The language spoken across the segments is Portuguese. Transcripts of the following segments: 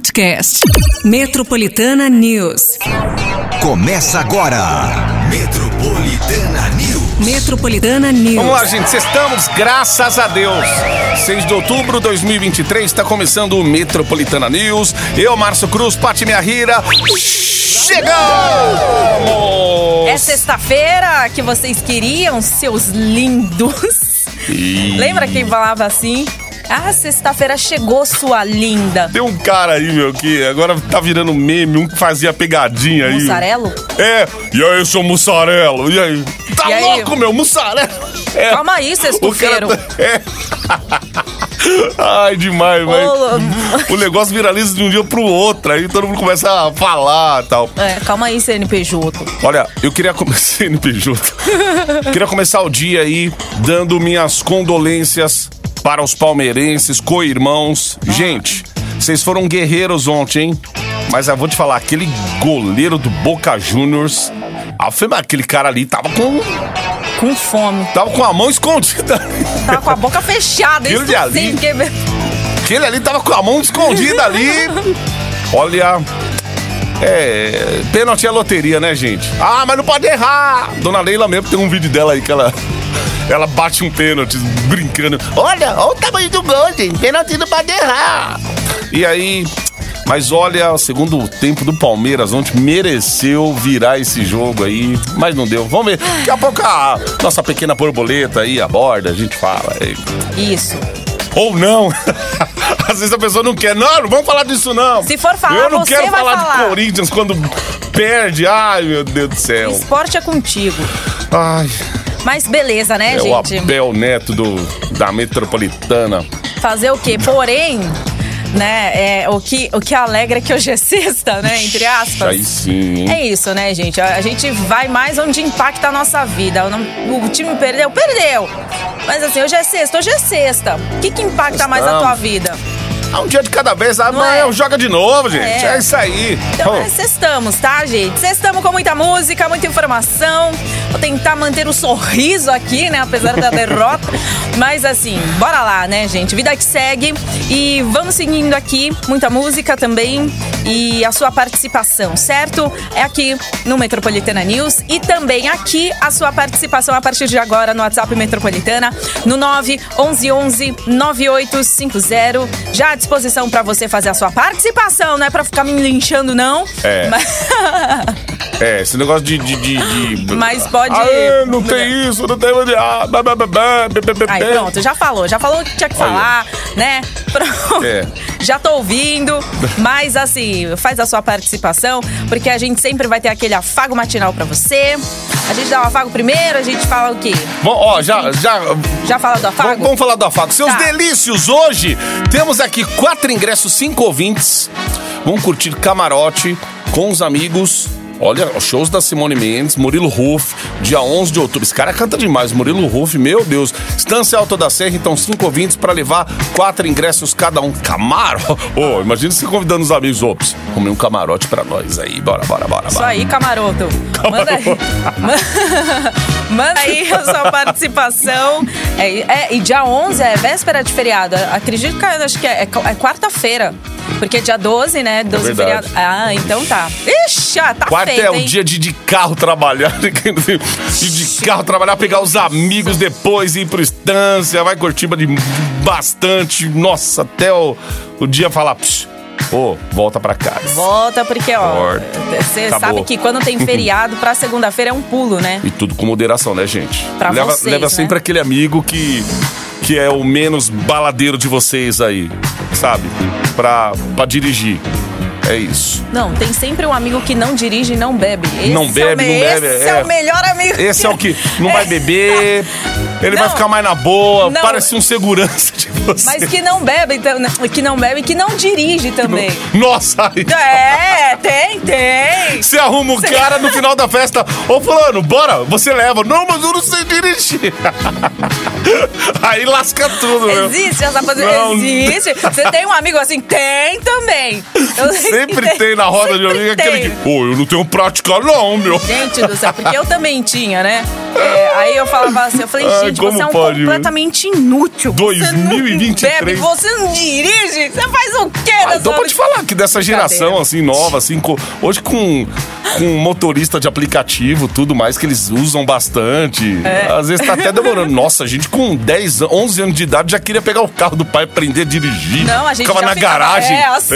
podcast. Metropolitana News. Começa agora. Metropolitana News. Metropolitana News. Vamos lá, gente. Estamos, graças a Deus. 6 de outubro de 2023, está começando o Metropolitana News. Eu, Márcio Cruz, Pati Minha Rira. Chegamos! É sexta-feira que vocês queriam, seus lindos. E- Lembra quem falava assim? Ah, sexta-feira chegou, sua linda. Tem um cara aí, meu, que agora tá virando meme, um que fazia pegadinha aí. Mussarelo? É, e aí, seu mussarelo? E aí? Tá E aí? louco, meu, mussarelo? É. Calma aí, vocês O cara estufeiro. tá- É. Ai, demais, velho. O negócio viraliza de um dia pro outro, aí todo mundo começa a falar e tal. É, calma aí, CNPJ. Olha, eu queria começar NPJ. queria começar o dia aí dando minhas condolências para os palmeirenses, co-irmãos. Gente, vocês foram guerreiros ontem, hein? Mas eu vou te falar, aquele goleiro do Boca Juniors, aquele cara ali tava com Com fome. tava com a mão escondida. Tava com a boca fechada. Aquilo Isso ali. sim, porque... Aquele ali tava com a mão escondida ali. Olha. É. Pênalti é loteria, né, gente? Ah, mas não pode errar! Dona Leila mesmo tem um vídeo dela aí que ela. Ela bate um pênalti brincando. Olha, olha o tamanho do gol, gente. Pênalti não pode errar. E aí. Mas olha, o segundo tempo do Palmeiras ontem mereceu virar esse jogo aí, mas não deu. Vamos ver. Daqui a pouco a nossa pequena borboleta aí aborda, a gente fala. aí. Isso. Ou não. Às vezes a pessoa não quer. Não, não vamos falar disso, não. Se for falar, Eu não você quero vai falar, falar. de Corinthians quando perde. Ai, meu Deus do céu. Esporte é contigo. Ai, Mas beleza, né, é o gente? Abel Neto do, da Metropolitana. Fazer o quê? Porém, né, é, o, que, o que alegra é que hoje é sexta, né? Entre aspas. Aí sim, hein? É isso, né, gente? A, a gente vai mais onde impacta a nossa vida. O, o time perdeu, perdeu. Mas assim, hoje é sexta, hoje é sexta. O que, que impacta mais a tua Estamos. vida? Ah, um dia de cada vez. Amanhã é? joga de novo, gente. É, É. isso aí. Então, Oh, é, sextamos, tá, gente? Sextamos com muita música, muita informação. Vou tentar manter o sorriso aqui, né? Apesar da derrota. Mas assim, bora lá, né, gente? Vida que segue. E vamos seguindo aqui, muita música também. E a sua participação, certo? É aqui no Metropolitana News. E também aqui a sua participação a partir de agora no WhatsApp Metropolitana, no 911 9850. Já disposição pra você fazer a sua participação, não é pra ficar me linchando, não. É. Mas, É, esse negócio de. de, de, de- Mas pode- Ah, não tem isso, não tem. Ah, blá, blá, blá. Aí pronto, já falou, já falou o que tinha que falar, né? Pronto. É. Já tô ouvindo, mas assim, faz a sua participação, porque a gente sempre vai ter aquele afago matinal pra você. A gente dá o afago primeiro, a gente fala o quê? Bom, ó, já, já Já fala do afago? Vamos, vamos falar do afago. Seus Tá. delícios hoje. Temos aqui quatro ingressos, cinco ouvintes. Vamos curtir camarote com os amigos. Olha, os shows da Simone Mendes, Murilo Ruff, dia 11 de outubro. Esse cara canta demais, Murilo Ruff, meu Deus. Estância Alto da Serra, então cinco ouvintes pra levar quatro ingressos cada um. Camaro? Ô, imagina você convidando os amigos. Ops, comer um camarote pra nós aí. Bora, bora, bora. Isso bora. aí, camaroto. Manda aí. Manda aí a sua participação. É, é, e dia 11 é véspera de feriado. Acredito que acho que é, é quarta-feira. Porque dia 12, né? 12 É feriado. Ah, então tá. Ixi, ah, tá Quarta feito, é o dia de, de carro trabalhar. de, de carro trabalhar, pegar os amigos depois, ir pro estância, vai curtir de bastante. Nossa, até o, o dia falar, "Psh, ô, volta pra casa. Volta, porque, ó, você sabe que quando tem feriado, pra segunda-feira é um pulo, né? E tudo com moderação, né, gente? Pra leva vocês, leva né? sempre aquele amigo que, que é o menos baladeiro de vocês aí, sabe? Pra, pra dirigir. É isso. Não, tem sempre um amigo que não dirige e não bebe. Esse Não bebe, é o me- não bebe, Esse é. é. o melhor amigo. Esse é o que não vai beber, ele vai Não. ficar mais na boa, Não. parece um segurança de você. Mas que não bebe, então, que não bebe e que não dirige também. Nossa, aí É, tem, tem. você arruma o cara no final da festa. Ô, fulano, bora, você leva. Não, mas eu não sei dirigir. Aí lasca tudo, meu. Existe essa Não. possibilidade? Existe. Você tem um amigo assim? Tem também. Eu- Sempre tem na roda de amigo aquele tem. que, pô, eu não tenho prática não, meu. Gente do céu, porque eu também tinha, né? É, aí eu falava assim, eu falei, Ai, gente, como você é um pode, completamente inútil. Você não 2023. bebe, você não dirige, você faz o quê Ah, então pode falar que dessa geração, assim, nova, assim, hoje com, com motorista de aplicativo, tudo mais, que eles usam bastante. É. Às vezes tá até demorando. Nossa, a gente com 10, an- 11 anos de idade já queria pegar o carro do pai aprender a dirigir. Não, a gente Ficava na ficava- garagem. é, assim.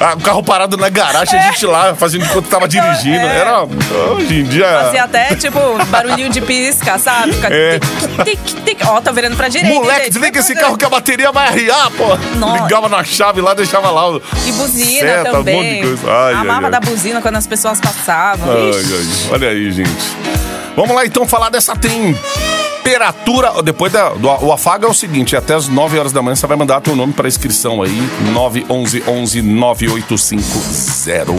Ah, o carro parado na garagem, a gente lá fazendo enquanto tava dirigindo. é. Era. Hoje em dia. Fazia até, tipo, barulhinho de pisca, sabe? Fica É. tic, tic, tic. Ó, tá virando pra direita. Moleque, gente? desliga esse carro que a bateria vai arriar, pô. Nossa. Ligava na chave lá, deixava lá. o- E buzina Seta, um monte de também. coisa. Ai, ai, Amava ai. da buzina quando as pessoas passavam. Ai, Ixi. ai, olha aí, gente. Vamos lá então falar dessa temperatura. Depois da, do o afago é o seguinte: até as 9 horas da manhã você vai mandar teu nome para inscrição aí. 911 11 9850.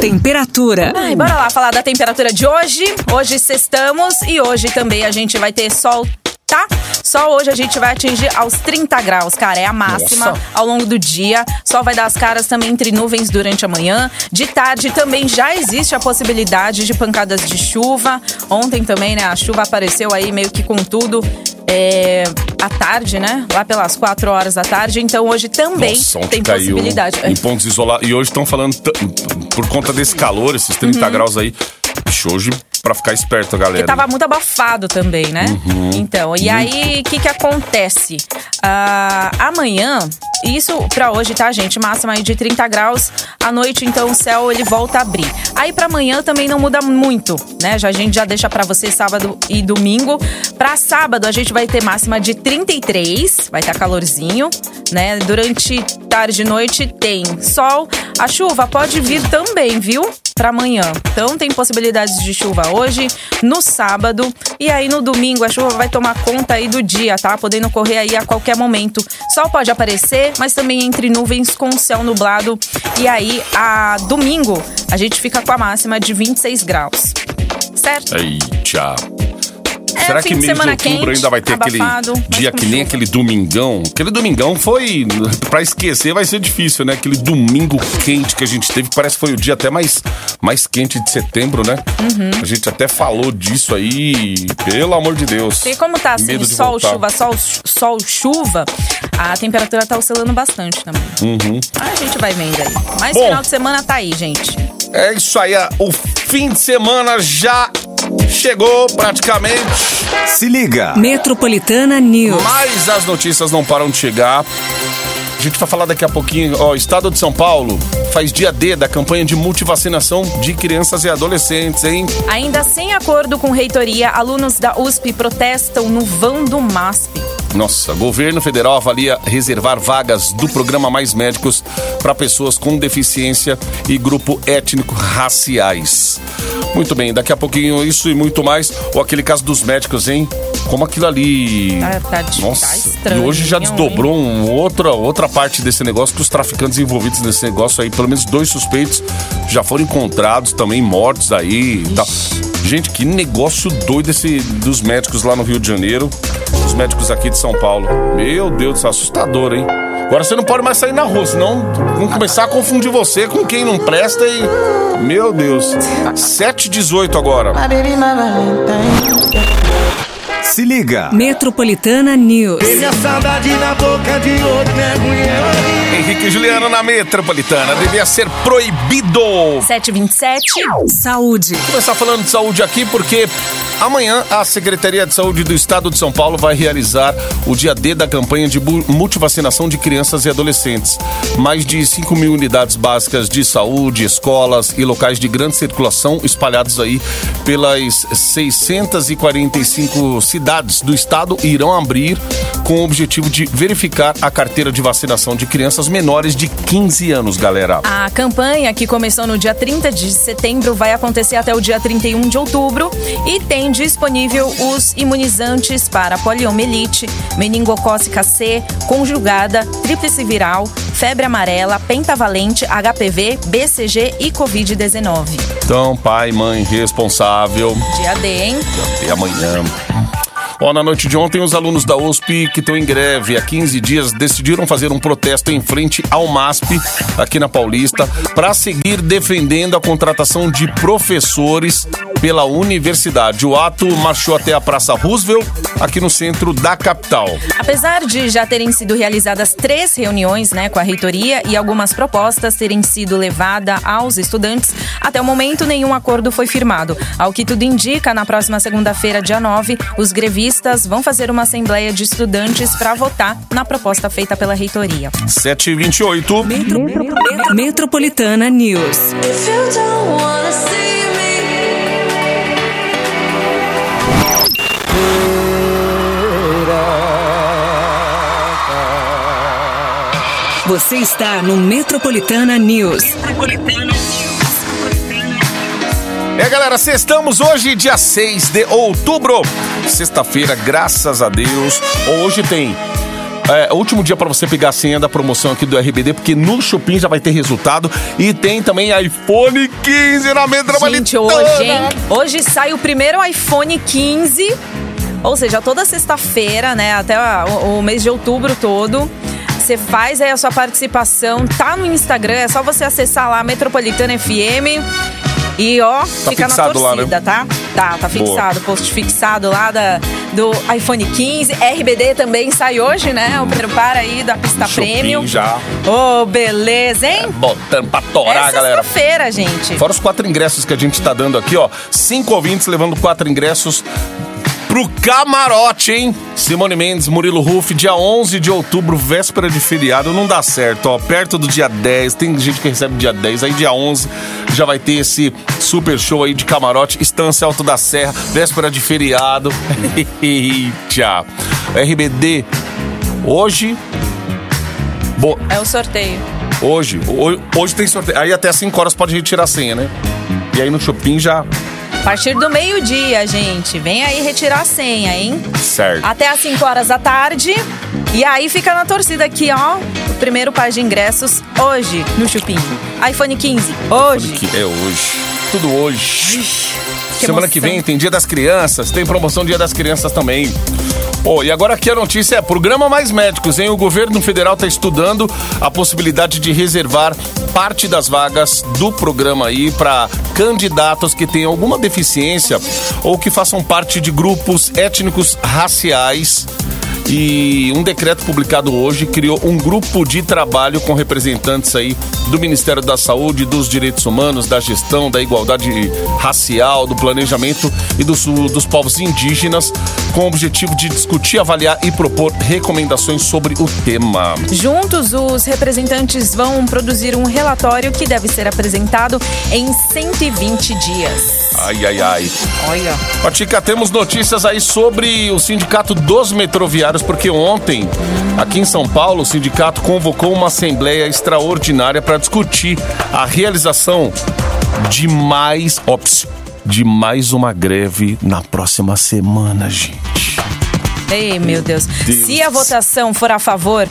Temperatura. Ai, bora lá falar da temperatura de hoje. Hoje sextamos e hoje também a gente vai ter sol. Tá? Só hoje a gente vai atingir aos 30 graus, cara. É a máxima Nossa. ao longo do dia. Sol vai dar as caras também entre nuvens durante a manhã. De tarde também já existe a possibilidade de pancadas de chuva. Ontem também, né? A chuva apareceu aí meio que com tudo. É, à tarde, né? Lá pelas 4 horas da tarde. Então hoje também Nossa, tem possibilidade. em pontos isolados. E hoje estão falando, por conta desse calor, esses 30 graus aí. Bicho, hoje, pra ficar esperto, galera. Porque tava muito abafado também, né? Uhum. Então, e aí, o que que acontece? Ah, amanhã, isso pra hoje, tá, gente? Máxima aí de 30 graus. À noite, então, o céu, ele volta a abrir. Aí pra amanhã também não muda muito, né? Já, a gente já deixa pra você sábado e domingo. Pra sábado, a gente vai ter máxima de 33, vai estar calorzinho, né? Durante tarde e noite tem sol. A chuva pode vir também, viu? Pra amanhã. Então tem possibilidades de chuva hoje, no sábado e aí no domingo a chuva vai tomar conta aí do dia, tá? Podendo correr aí a qualquer momento. Sol pode aparecer, mas também entre nuvens com céu nublado. E aí a domingo a gente fica com a máxima de 26 graus. Certo? Eita. É, Será fim que mês de outubro quente, ainda vai ter abafado, aquele dia que nem aquele domingão? Aquele domingão foi. Pra esquecer vai ser difícil, né? Aquele domingo quente que a gente teve, parece que foi o dia até mais, mais quente de setembro, né? Uhum. A gente até falou disso aí, pelo amor de Deus. E como tá assim, Medo sol, voltar. chuva, sol, sol, chuva, a temperatura tá oscilando bastante também. Aí a gente vai vendo aí. Mas Uhum. Bom. final de semana tá aí, gente. É isso aí, o fim de semana já chegou praticamente. Se liga. Metropolitana News. Mas as notícias não param de chegar. A gente vai falar daqui a pouquinho. Ó, o Estado de São Paulo faz dia D da campanha de multivacinação de crianças e adolescentes, hein? Ainda sem acordo com reitoria, alunos da USP protestam no vão do MASP. Nossa, governo federal avalia reservar vagas do programa Mais Médicos para pessoas com deficiência e grupo étnico-raciais. Muito bem, daqui a pouquinho isso e muito mais. Ou aquele caso dos médicos, hein? Como aquilo ali. Tá- tá tá Nossa, estranho, e hoje já desdobrou um outra, outra parte desse negócio que os traficantes envolvidos nesse negócio aí, pelo menos dois suspeitos, já foram encontrados também mortos aí e tal. Gente, que negócio doido esse dos médicos lá no Rio de Janeiro. Os médicos aqui de São Paulo. Meu Deus do céu, assustador, hein? Agora você não pode mais sair na rua, senão vão começar a confundir você com quem não presta e. Meu Deus. 7h18 agora. Se liga. Metropolitana News. Minha saudade na boca de outro mergulhou Henrique e Juliano na metropolitana. Devia ser proibido. 727. Saúde. começar falando de saúde aqui porque amanhã a Secretaria de Saúde do Estado de São Paulo vai realizar o dia D da campanha de multivacinação de crianças e adolescentes. Mais de 5 mil unidades básicas de saúde, escolas e locais de grande circulação espalhados aí pelas 645 cidades do estado irão abrir com o objetivo de verificar a carteira de vacinação de crianças menores de 15 anos, galera. A campanha, que começou no dia 30 de setembro, vai acontecer até o dia 31 de outubro e tem disponível os imunizantes para poliomielite, meningocócica C, conjugada, tríplice viral, febre amarela, pentavalente, HPV, BCG e Covid-19. Então, pai, mãe, responsável, Dia D, hein? Até amanhã. Ó, na noite de ontem, os alunos da USP que estão em greve há 15 dias decidiram fazer um protesto em frente ao MASP, aqui na Paulista, para seguir defendendo a contratação de professores pela universidade. O ato marchou até a Praça Roosevelt, aqui no centro da capital. Apesar de já terem sido realizadas três reuniões né, com a reitoria e algumas propostas terem sido levadas aos estudantes, até o momento nenhum acordo foi firmado. Ao que tudo indica, na próxima segunda-feira, dia 9, os grevistas vão fazer uma assembleia de estudantes para votar na proposta feita pela reitoria. 7h28. Metropolitana News. If you don't wanna see me Você está no Metropolitana News. É, galera, sextamos hoje, dia 6 de outubro. Sexta-feira, graças a Deus. Hoje tem. É, o último dia para você pegar a senha da promoção aqui do RBD, porque no Shopping já vai ter resultado. E tem também iPhone 15 na metropolitana. Gente, hoje, hein? Hoje sai o primeiro iPhone 15. Ou seja, toda sexta-feira, né? Até o, o mês de outubro todo. Você faz aí a sua participação, tá no Instagram, é só você acessar lá Metropolitana FM. E ó, fica na fixado lá, torcida, né? tá? Tá, tá fixado, post fixado lá da, do iPhone 15. RBD também sai hoje, né? O primeiro par aí da pista Shopping premium. já. Ô, beleza, hein? Botando pra torar, é galera. sexta-feira, gente. Fora os quatro ingressos que a gente tá dando aqui, ó. Cinco ouvintes levando quatro ingressos pro camarote, hein? Simone Mendes, Murilo Ruff, dia 11 de outubro, véspera de feriado, não dá certo, ó. Perto do dia 10, tem gente que recebe dia 10, aí dia 11 já vai ter esse super show aí de camarote, Estância Alto da Serra, véspera de feriado. Eita! RBD, hoje. Bo É o sorteio. Hoje, ho- hoje tem sorteio. Aí até 5 horas pode retirar a senha, né? E aí no shopping já. A partir do meio-dia, gente. Vem aí retirar a senha, hein? Certo. Até às 5 horas da tarde. E aí fica na torcida aqui, ó. O primeiro par de ingressos hoje no Chupim. iPhone 15, hoje. Que é hoje. Tudo hoje. que Semana emoção. que vem tem Dia das Crianças, tem promoção Dia das Crianças também. Pô, e agora aqui a notícia é: Programa Mais Médicos, hein? O governo federal está estudando a possibilidade de reservar parte das vagas do programa aí para candidatos que tenham alguma deficiência ou que façam parte de grupos étnicos raciais. E um decreto publicado hoje criou um grupo de trabalho com representantes aí do Ministério da Saúde, dos Direitos Humanos, da Gestão, da Igualdade Racial, do Planejamento e dos, dos povos indígenas, com o objetivo de discutir, avaliar e propor recomendações sobre o tema. Juntos, os representantes vão produzir um relatório que deve ser apresentado em 120 dias. Ai, ai, ai. Olha. Ó, Tica, temos notícias aí sobre o Sindicato dos Metroviários, porque ontem, aqui em São Paulo, o sindicato convocou uma assembleia extraordinária para discutir a realização de mais, ops, de mais uma greve na próxima semana, gente. Ei, meu Deus. Deus. Se a votação for a favor,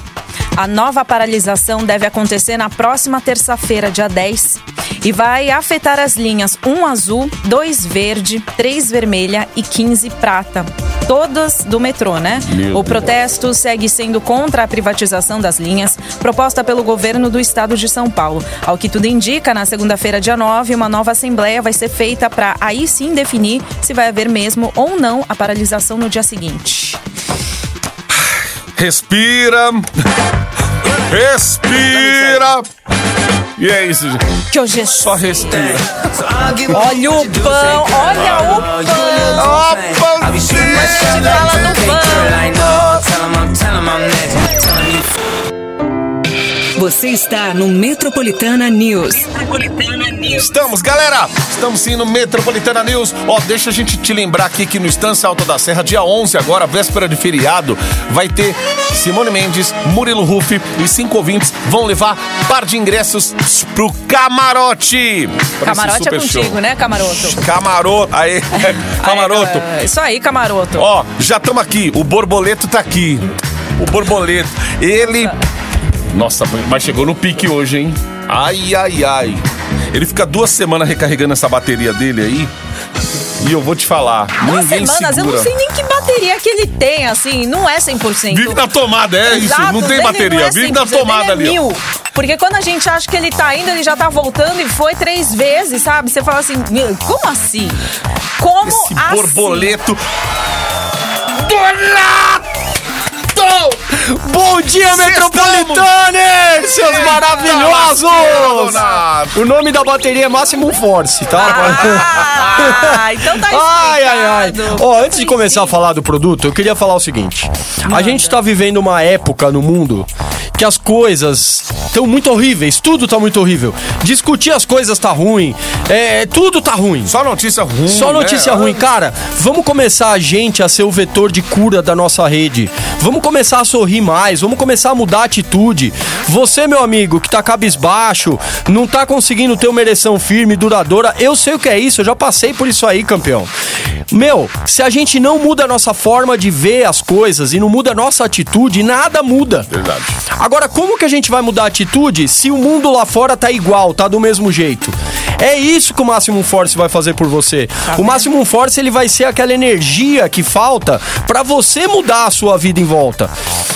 a nova paralisação deve acontecer na próxima terça-feira, dia 10, e vai afetar as linhas 1 azul, 2 verde, 3 vermelha e 15 prata. Todas do metrô, né? Meu o Deus. protesto segue sendo contra a privatização das linhas proposta pelo governo do estado de São Paulo. Ao que tudo indica, na segunda-feira, dia 9, uma nova assembleia vai ser feita para aí sim definir se vai haver mesmo ou não a paralisação no dia seguinte. Respira. Respira. E é isso, gente. Que hoje é Só respira. Olha o pão, olha o pão. Ó, pãozinho. Fala pão. Você está no Metropolitana News. Estamos, galera! Estamos sim no Metropolitana News. Ó, deixa a gente te lembrar aqui que no Estância Alta da Serra, dia 11 agora, véspera de feriado, vai ter Simone Mendes, Murilo Ruff e cinco ouvintes vão levar par de ingressos pro Camarote. Camarote é contigo, show. né, camaroto? Camaroto. Aí, Camaroto. É, Isso aí, camaroto. Ó, já estamos aqui. O Borboleto tá aqui. O Borboleto. Ele. Nossa, mas chegou no pique hoje, hein? Ai, ai, ai. Ele fica duas semanas recarregando essa bateria dele aí. E eu vou te falar, Duas ninguém semanas, eu segura. não sei nem que bateria que ele tem, assim, não é 100%. Vive na tomada, é isso, Exato, não tem bateria, não é vive na 100%, tomada é ali. mil. Porque quando a gente acha que ele tá indo, ele já tá voltando e foi três vezes, sabe? Você fala assim, "Meu, como assim? Como Esse assim? borboleto. Donato! Bom dia, Metropolitanes! Seus maravilhosos! O nome da bateria é Máximo Force, tá? Ah, então tá Ai, ai, ai. Ó, antes de começar a falar do produto, eu queria falar o seguinte. A gente tá vivendo uma época no mundo que as coisas estão muito horríveis, tudo tá muito horrível. Discutir as coisas tá ruim, é, tudo tá ruim. Só notícia ruim. Só notícia né? ruim. Cara, vamos começar a gente a ser o vetor de cura da nossa rede. Vamos começar a sorrir mais, vamos começar a mudar a atitude. Você, meu amigo, que tá cabisbaixo, não tá conseguindo ter uma ereção firme, duradoura, eu sei o que é isso, eu já passei por isso aí, campeão. Meu, se a gente não muda a nossa forma de ver as coisas e não muda a nossa atitude, nada muda. Verdade. Agora, como que a gente vai mudar a atitude se o mundo lá fora tá igual, tá do mesmo jeito? É isso que o Maximum Force vai fazer por você. o Maximum Force ele vai ser aquela energia que falta pra você mudar a sua vida em volta.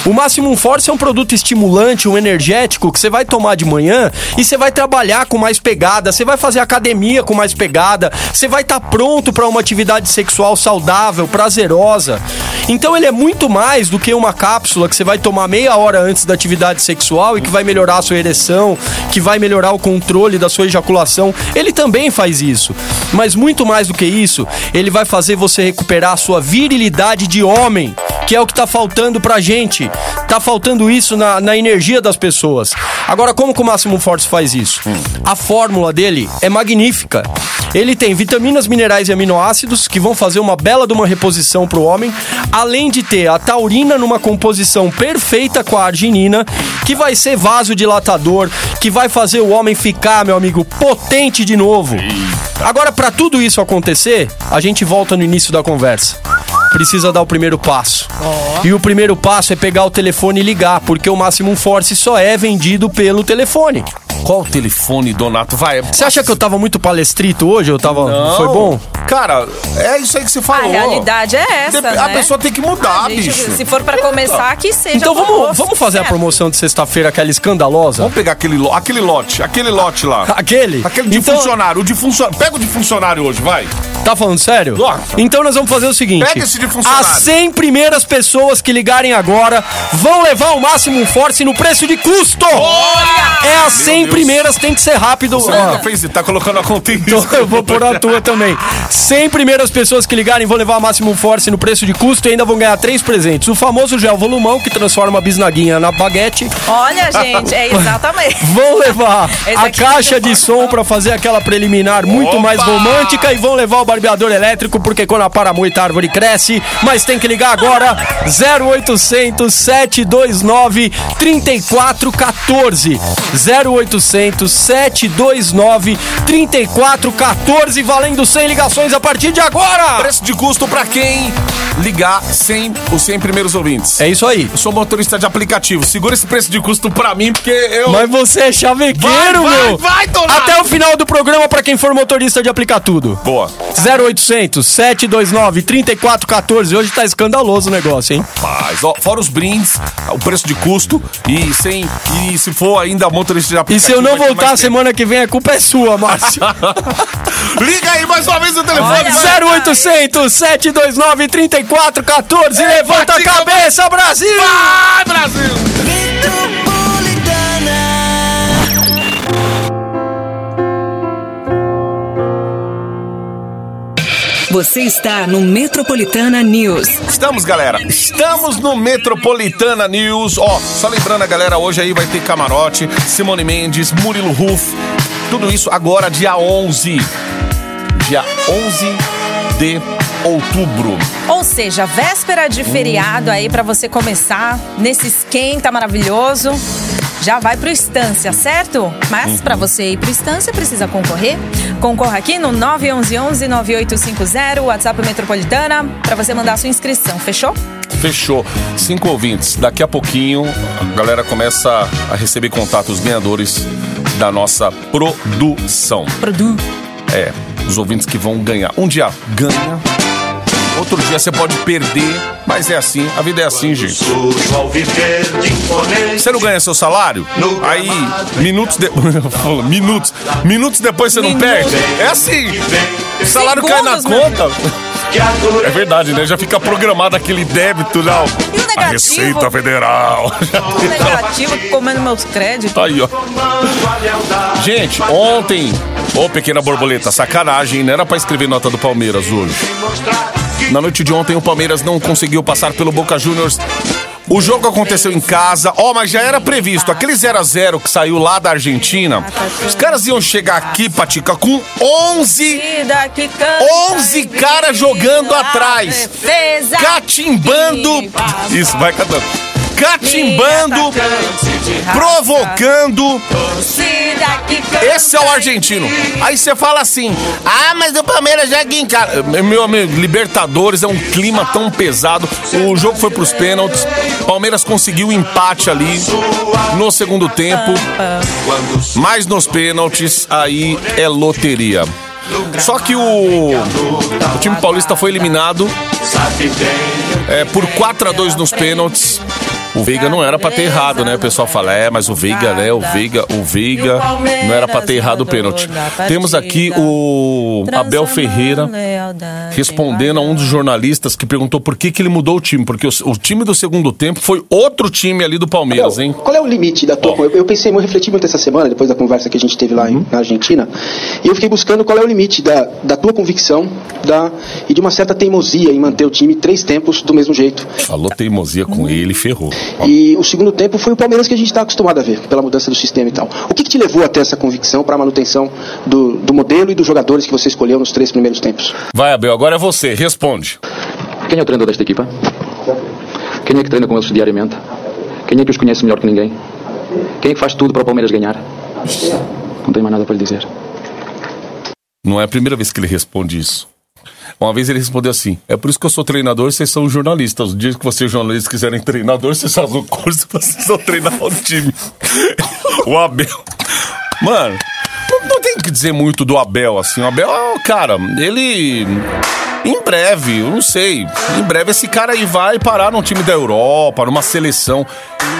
O Maximum Force é um produto estimulante, um energético que você vai tomar de manhã e você vai trabalhar com mais pegada, você vai fazer academia com mais pegada, você vai estar pronto pra uma atividade sexual saudável, prazerosa. Então ele é muito mais do que uma cápsula que você vai tomar meia hora antes da atividade sexual e que vai melhorar a sua ereção, que vai melhorar o controle da sua ejaculação. Ele também faz isso. Mas muito mais do que isso, ele vai fazer você recuperar a sua virilidade de homem, que é o que tá faltando pra gente. Tá faltando isso na, na energia das pessoas. Agora, como que o Máximo Force faz isso? A fórmula dele é magnífica. Ele tem vitaminas, minerais e aminoácidos que vão fazer uma bela de uma reposição pro homem, além de ter a taurina numa composição perfeita com a arginina, que vai ser vasodilatador, que vai fazer o homem ficar, meu amigo, potente de novo. Agora, pra tudo isso acontecer, a gente volta no início da conversa. Precisa dar o primeiro passo. E o primeiro passo é pegar o telefone e ligar, porque o Maximum Force só é vendido pelo telefone. Qual o telefone, Donato? Vai. Você acha que eu tava muito palestrito hoje? Eu tava. Não. Foi bom? Cara, é isso aí que você A falou. realidade é essa, Dep- né? A pessoa tem que mudar, A gente, bicho. Se for pra começar, que seja Então vamos, vamos fazer a certo? promoção de sexta-feira, aquela escandalosa? Vamos pegar aquele, lo- aquele lote, aquele lote lá. Aquele? Aquele de Então- funcionário, o de funcionário. Pega o de funcionário hoje, vai. Tá falando sério? Nossa. Então nós vamos fazer o seguinte: Pega esse de funcionário. as 100 primeiras pessoas que ligarem agora vão levar o máximo force no preço de custo! É as 100 Deus. primeiras, tem que ser rápido. Você nunca fez tá colocando a conta em Então risco. eu vou pôr a tua também. 100 primeiras pessoas que ligarem vão levar a Máximo Force no preço de custo e ainda vão ganhar três presentes. O famoso gel volumão, que transforma a bisnaguinha na baguete. Olha, gente, é exatamente. Vão levar a aqui caixa de som pra fazer aquela preliminar muito Opa! mais romântica e vão levar o barbeador elétrico, porque quando a muita a árvore cresce. Mas tem que ligar agora 0800 729 3414. 0800 729 3414, valendo 100 ligações a partir de agora. Preço de custo pra quem ligar 100, os 100 primeiros ouvintes. É isso aí. Eu sou motorista de aplicativo. Segura esse preço de custo pra mim, porque eu. Mas você é chavequeiro, Vai, vai, meu! vai, Donato! Até o final do programa pra quem for motorista de aplicar tudo. Boa. 0800 729 3414. Hoje tá escandaloso o negócio, hein? Mas, ó, fora os brindes, o preço de custo e sem. E se for ainda motorista de aplicativo. Se eu não voltar semana que vem, a culpa é sua, Márcio. Liga aí mais uma vez no telefone. Olha, vai. 0800 729 3414. Levanta a cabeça, Brasil! Vai, Brasil! Você está no Metropolitana News. Estamos, galera. Estamos no Metropolitana News. Ó, só lembrando a galera, hoje aí vai ter camarote, Simone Mendes, Murilo Ruff. Tudo isso agora dia 11. Dia 11 de outubro. Ou seja, véspera de feriado aí pra você começar nesse esquenta maravilhoso. Já vai pro Estância, certo? Mas pra você ir pro Estância precisa concorrer. Concorra aqui no 911-9850, WhatsApp Metropolitana, pra você mandar sua inscrição, fechou? Fechou. Cinco ouvintes. Daqui a pouquinho a galera começa a receber contatos ganhadores da nossa produção. Produ. É. os ouvintes que vão ganhar. Um dia ganha, outro dia você pode perder, mas é assim, a vida é assim, gente. Você não ganha seu salário? Aí, minutos de... minutos, minutos depois você não Minutos. perde? É assim. O salário cai na conta. É verdade, né? Já fica programado aquele débito, não. E o negativo? A Receita Federal. Um negativo comendo meus créditos. Tá aí, ó. Gente, ontem. Ô, pequena borboleta, sacanagem, não era pra escrever nota do Palmeiras hoje. Na noite de ontem, o Palmeiras não conseguiu passar pelo Boca Juniors. O jogo aconteceu em casa, ó, mas já era previsto. Aquele 0 a 0 que saiu lá da Argentina, os caras iam chegar aqui, Patica, com 11 Vida que canta 11 e caras jogando atrás. catimbando. Isso, vai cantando. Catimbando, provocando. Esse é o argentino. Aí você fala assim: ah, mas o Palmeiras joga em casa. Meu amigo, Libertadores é um clima tão pesado. O jogo foi pros pênaltis. Palmeiras conseguiu o empate ali no segundo tempo. Mas nos pênaltis, aí é loteria. Só que o, o time paulista foi eliminado é, por 4 a 2 nos pênaltis. O Veiga não era pra ter errado, né? O pessoal fala, é, mas o Veiga, né? O Veiga, o Veiga não era pra ter errado o pênalti. Temos aqui o Abel Ferreira respondendo a um dos jornalistas que perguntou por que, que ele mudou o time. Porque o, o time do segundo tempo foi outro time ali do Palmeiras, hein? Qual é o limite da tua. Eu, eu pensei, eu refleti muito essa semana, depois da conversa que a gente teve lá em- na Argentina, e eu fiquei buscando qual é o limite da, da tua convicção da, e de uma certa teimosia em manter o time três tempos do mesmo jeito. Falou teimosia com ele, ferrou. E o segundo tempo foi o Palmeiras que a gente está acostumado a ver, pela mudança do sistema e tal. O que, que te levou até essa convicção para a manutenção do, do modelo e dos jogadores que você escolheu nos três primeiros tempos? Vai, Abel, agora é você, responde. Quem é o treinador desta equipa? Quem é que treina com eles diariamente? Quem é que os conhece melhor que ninguém? Quem é que faz tudo para o Palmeiras ganhar? Não tenho mais nada para lhe dizer. Não é a primeira vez que ele responde isso. Uma vez ele respondeu assim: É por isso que eu sou treinador, vocês são jornalistas. O dia que vocês, jornalistas, quiserem treinador, vocês fazem o curso vocês vão treinar o time. o Abel. Mano, não, não tem que dizer muito do Abel assim. O Abel, é, cara, ele. Em breve, eu não sei. Em breve esse cara aí vai parar num time da Europa, numa seleção.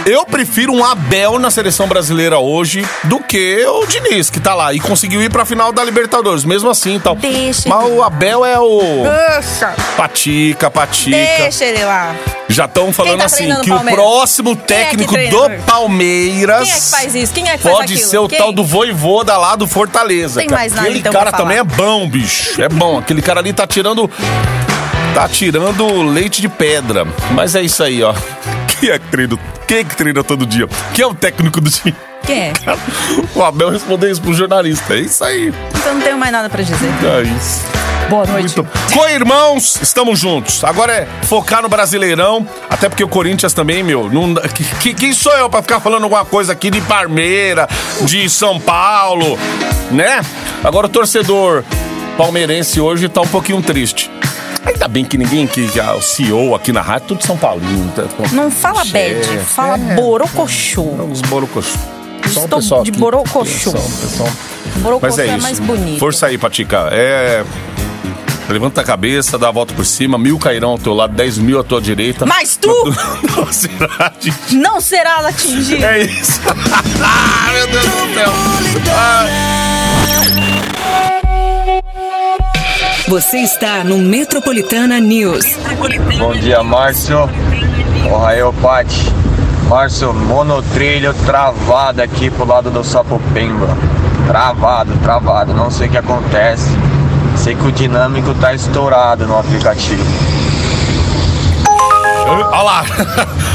Eu prefiro um Abel na seleção brasileira hoje do que o Diniz, que tá lá e conseguiu ir pra final da Libertadores, mesmo assim e tal. Deixa Mas o Abel é o. Deixa, Patica, Patica. deixa ele lá. Já estão falando tá assim que o próximo é técnico treina? do Palmeiras. Quem é que faz isso? Quem é que faz Pode aquilo? ser o Quem? tal do voivoda lá do Fortaleza. Tem cara. mais nada, Aquele então, cara também é bom, bicho. É bom. Aquele cara ali tá tirando. Tá tirando leite de pedra. Mas é isso aí, ó. Quem é que treina? Quem é que treina todo dia? Quem é o técnico do time? Quem é? O Abel respondeu isso pro jornalista. É isso aí. Então não tenho mais nada pra dizer. É isso. Boa noite. Co-irmãos, estamos juntos. Agora é focar no Brasileirão, até porque o Corinthians também, meu, não, que- que- quem sou eu pra ficar falando alguma coisa aqui de Parmeira, de São Paulo, né? Agora o torcedor palmeirense hoje tá um pouquinho triste. Ainda bem que ninguém que já o CEO aqui na rádio, tudo São Paulino. tá- Não fala Chefe, bad, fala é. borocochô. Os borocochô. Só Estou pessoal de aqui. borocochô. Pessoal. Borocochô Mas é é, isso. mais bonito. Força aí, Patica. É. Levanta a cabeça, dá a volta por cima, mil cairão ao teu lado, dez mil à tua direita. Mas tu Não será de... não será atingido. É isso. Ah, Meu Deus do céu. Ah. Você está no Metropolitana News. Bom dia, Márcio. Ohio, Pati. Márcio, monotrilho travado aqui pro lado do Sapopemba. Travado, travado. Não sei o que acontece. Sei que o dinâmico tá estourado no aplicativo. Olha lá.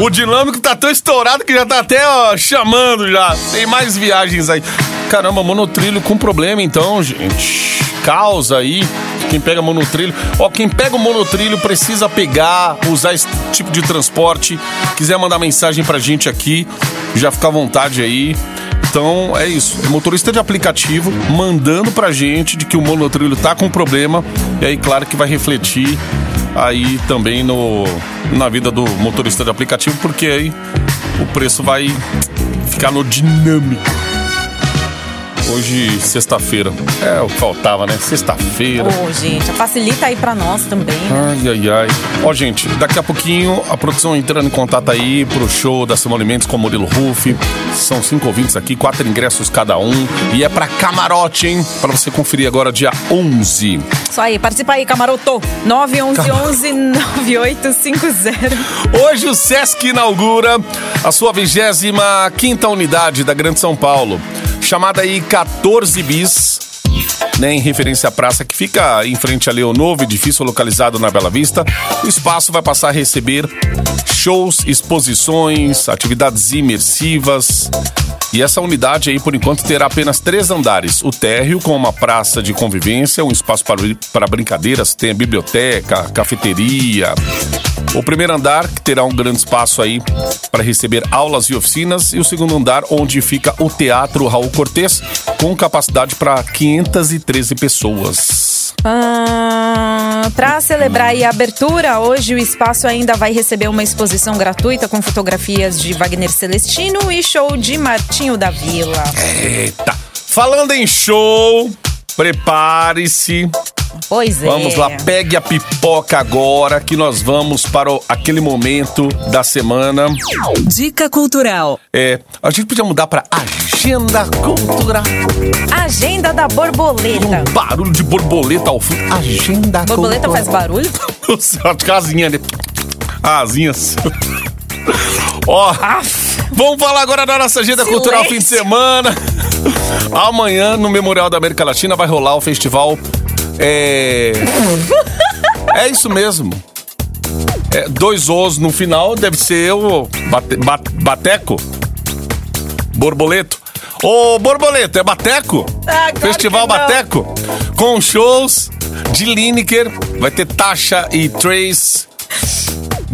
O dinâmico tá tão estourado que já tá até ó, chamando já. Tem mais viagens aí. Caramba, monotrilho com problema então, gente. Causa aí. Quem pega monotrilho. Ó, quem pega o monotrilho precisa pegar, usar esse tipo de transporte. Quiser mandar mensagem pra gente aqui, já fica à vontade aí. Então é isso. Motorista de aplicativo mandando pra gente de que o monotrilho tá com problema. E aí, claro que vai refletir aí também no, na vida do motorista de aplicativo, porque aí o preço vai ficar no dinâmico. Hoje, sexta-feira. É o que faltava, né? Sexta-feira. Ô, gente, facilita aí pra nós também. né? Ai, ai, ai. Ó, gente, daqui a pouquinho a produção entrando em contato aí pro show da Simone Mendes com o Murilo Ruff. São cinco ouvintes aqui, quatro ingressos cada um. E é pra camarote, hein? Pra você conferir agora, dia 11. Isso aí, participa aí, Camaroto. 911-9850. Hoje o Sesc inaugura a sua 25 quinta unidade da Grande São Paulo, chamada aí 14 bis. Né, em referência à praça que fica em frente ali ao novo edifício localizado na Bela Vista, o espaço vai passar a receber shows, exposições, atividades imersivas. E essa unidade aí, por enquanto, terá apenas três andares. O térreo, com uma praça de convivência, um espaço para, para brincadeiras, tem a biblioteca, cafeteria. O primeiro andar, que terá um grande espaço aí para receber aulas e oficinas. E o segundo andar, onde fica o Teatro Raul Cortez, com capacidade para 513 pessoas. Ah, para celebrar a abertura, hoje o espaço ainda vai receber uma exposição gratuita com fotografias de Wagner Celestino e show de Martinho da Vila. Eita! Falando em show, prepare-se. Pois é. Vamos lá, pegue a pipoca agora que nós vamos para o- aquele momento da semana. Dica cultural. É, a gente podia mudar para agenda cultural. Agenda da borboleta. Um barulho de borboleta ao fundo. Agenda Borboleta cultural. faz barulho? Acho que a asinha ali. Asinhas. Ó, vamos falar agora da nossa agenda Silêncio. cultural fim de semana. Amanhã, no Memorial da América Latina, vai rolar o festival. É. É isso mesmo. É, dois Os no final deve ser o bate- ba- Bateco. Borboleto. Ô, Borboleto, é Bateco? Ah, claro Festival. Bateco. Com shows de Lineker. Vai ter Tasha e Trace.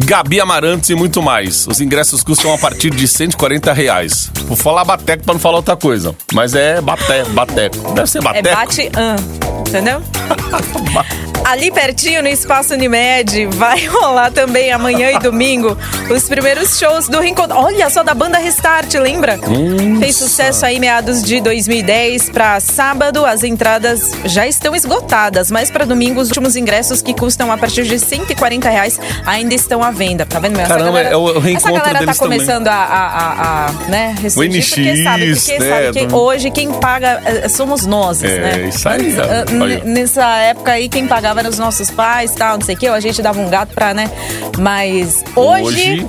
Gabi Amarantos e muito mais. Os ingressos custam a partir de 140 reais. Vou falar Bateco pra não falar outra coisa. Mas é bate, Bateco. Deve ser É Bateco. bate an, entendeu? Ali pertinho, no Espaço Unimed, vai rolar também amanhã e domingo os primeiros shows do Reencontro. Olha só, da banda Restart, lembra? Fez sucesso aí meados de 2010. Pra sábado, as entradas já estão esgotadas, mas pra domingo, os últimos ingressos que custam a partir de 140 reais ainda estão à venda. Tá vendo? Essa Caramba, galera- é o- o Essa reencontro galera tá também. começando a, a, a, a, né, porque NX, sabe, porque né, sabe que do- hoje quem paga eh, somos nós, É, né? isso aí, Antes. Nessa época aí, quem pagava eram os nossos pais, tal, não sei o que, a gente dava um gato pra, né? Mas hoje. Hoje,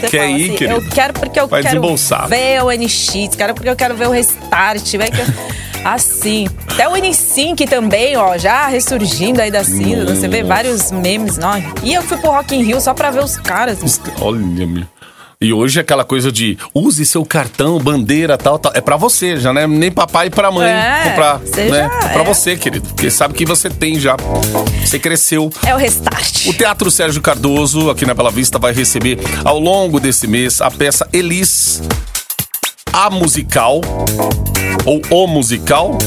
você quer ir, assim, querido? Eu quero porque eu Vai quero ver o NX, quero porque eu quero ver o Restart, vai que eu- Assim. Até o N5 também, ó, já ressurgindo aí da cinza. Você vê vários memes. Ó. E eu fui pro Rock in Rio só pra ver os caras. Olha, meu. E hoje é aquela coisa de use seu cartão, bandeira, tal, tal. É pra você, já não é nem papai e pra mãe É, comprar. né? É pra é. você, querido. Porque sabe que você tem já. Você cresceu. É o Restart. O Teatro Sérgio Cardoso, aqui na Bela Vista, vai receber ao longo desse mês a peça Elis, a musical, ou o musical,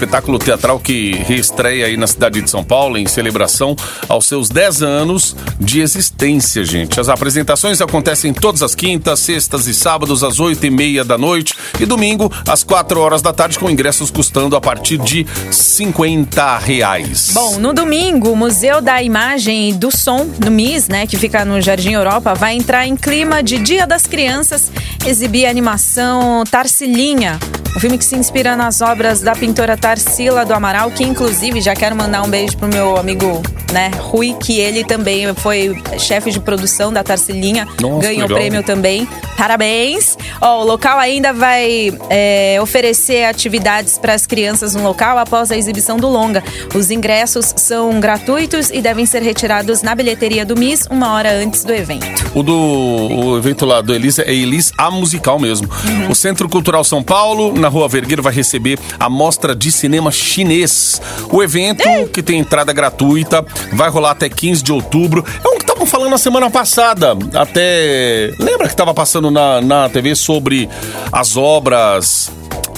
espetáculo teatral que reestreia aí na cidade de São Paulo em celebração aos seus 10 anos de existência, gente. As apresentações acontecem todas as quintas, sextas e sábados às 8 e meia da noite e domingo às 4 horas da tarde com ingressos custando a partir de 50 reais. Bom, no domingo, o Museu da Imagem e do Som, no MIS, né, que fica no Jardim Europa, vai entrar em clima de Dia das Crianças, exibir a animação Tarsilinha, um filme que se inspira nas obras da pintora Tarsila do Amaral, que inclusive já quero mandar um beijo pro meu amigo, né, Rui, que ele também foi chefe de produção da Tarsilinha, Nossa, ganhou legal. prêmio também. Parabéns! Ó, o local ainda vai é, oferecer atividades para as crianças no local após a exibição do longa. Os ingressos são gratuitos e devem ser retirados na bilheteria do MIS uma hora antes do evento. O do o evento lá do Elis é Elis a musical mesmo. O Centro Cultural São Paulo, na Rua Vergueiro, vai receber a mostra de cinema chinês. O evento, que tem entrada gratuita, vai rolar até 15 de outubro. É um que estavam falando na semana passada. Até. Lembra que estava passando na, na TV sobre as obras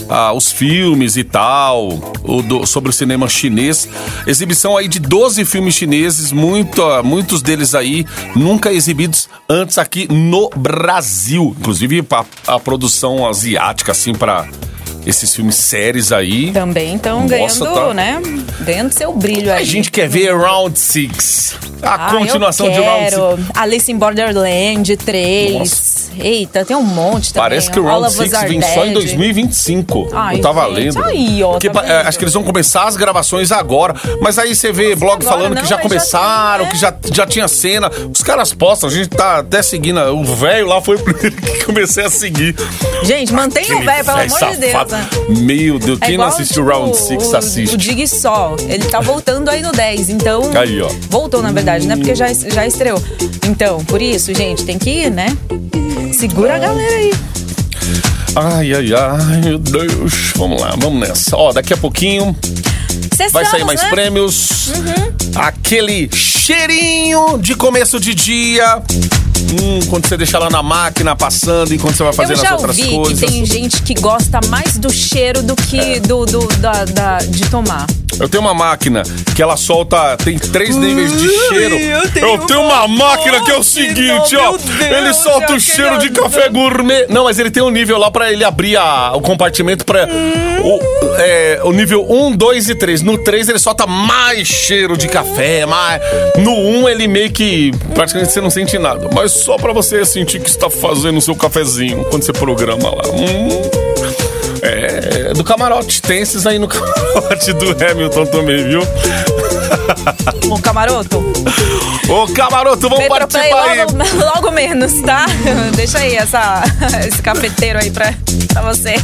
ah, os filmes e tal, o do- sobre o cinema chinês. Exibição aí de 12 filmes chineses, muito, ah, muitos deles aí nunca exibidos antes aqui no Brasil. Inclusive a, a produção asiática, assim, para esses filmes séries aí. Também estão Nossa, ganhando, tá. né? Ganhando seu brilho aí. A gente quer ver Round Six. A Ah, continuação de Round Six. quero. Alice in Borderland 3. Eita, tem um monte também. Parece que o Round of Us 6 Are vem só em Dead. 2025. Ai, eu tava gente, lendo. aí, ó, Porque tá é, acho que eles vão começar as gravações agora. Mas aí você vê blog agora falando não, que já mas já começaram, tem, que já, já tinha cena. Os caras postam, a gente tá até seguindo. O velho lá foi o primeiro que comecei a seguir. Gente, mantenha o velho, pelo amor de Deus. Né? Meu Deus, É quem não assistiu tipo, Round 6 o- assiste. O Dig Sol, ele tá voltando aí no 10, então... Aí, ó. Voltou, na verdade, né? Porque já, já estreou. Então, por isso, gente, tem que ir, né? Segura a galera aí. Ai, ai, ai, meu Deus. Vamos lá, vamos nessa. Ó, daqui a pouquinho vai sair mais né? prêmios. Aquele cheirinho de começo de dia. Hum, quando você deixa lá na máquina passando, enquanto você vai Eu fazendo já as outras ouvi coisas. que tem gente que gosta mais do cheiro do que do, do- da, da- de tomar. Eu tenho uma máquina que ela solta, tem três níveis de cheiro. eu tenho uma uma máquina que é o seguinte, ó. Deus, ele solta é o cheiro de café gourmet. Não, mas ele tem um nível lá pra ele abrir a- o compartimento pra o, é, o nível 1, 2 e 3. No 3 ele solta mais cheiro de café, mais. No 1 ele meio que praticamente você não sente nada, mas só pra você sentir que está fazendo o seu cafezinho quando você programa lá. Hum. Do camarote. Tem esses aí no camarote do Hamilton também, viu? Ô, camaroto, Ô, camaroto, vamos Metroplay participar aí. logo, menos, tá? Deixa aí essa, esse cafeteiro aí pra, pra você.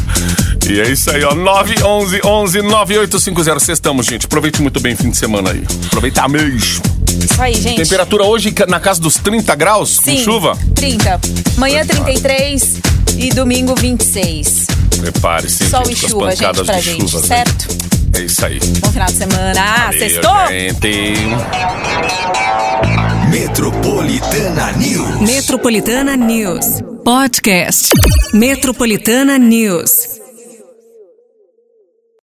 E é isso aí, ó. 911 11 9850. Sextamos, gente. Aproveite muito bem o fim de semana aí. Aproveita mesmo. Isso aí, gente. Temperatura hoje na casa dos 30 graus, com Sim, chuva? 30. Manhã 33 e domingo 26. Prepare-se, Sol gente, e com as chuva, gente, pancadas pra de gente, chuva. certo? É isso aí. Bom final de semana. Ah, sextou? Metropolitana News. Metropolitana News. Podcast. Metropolitana News.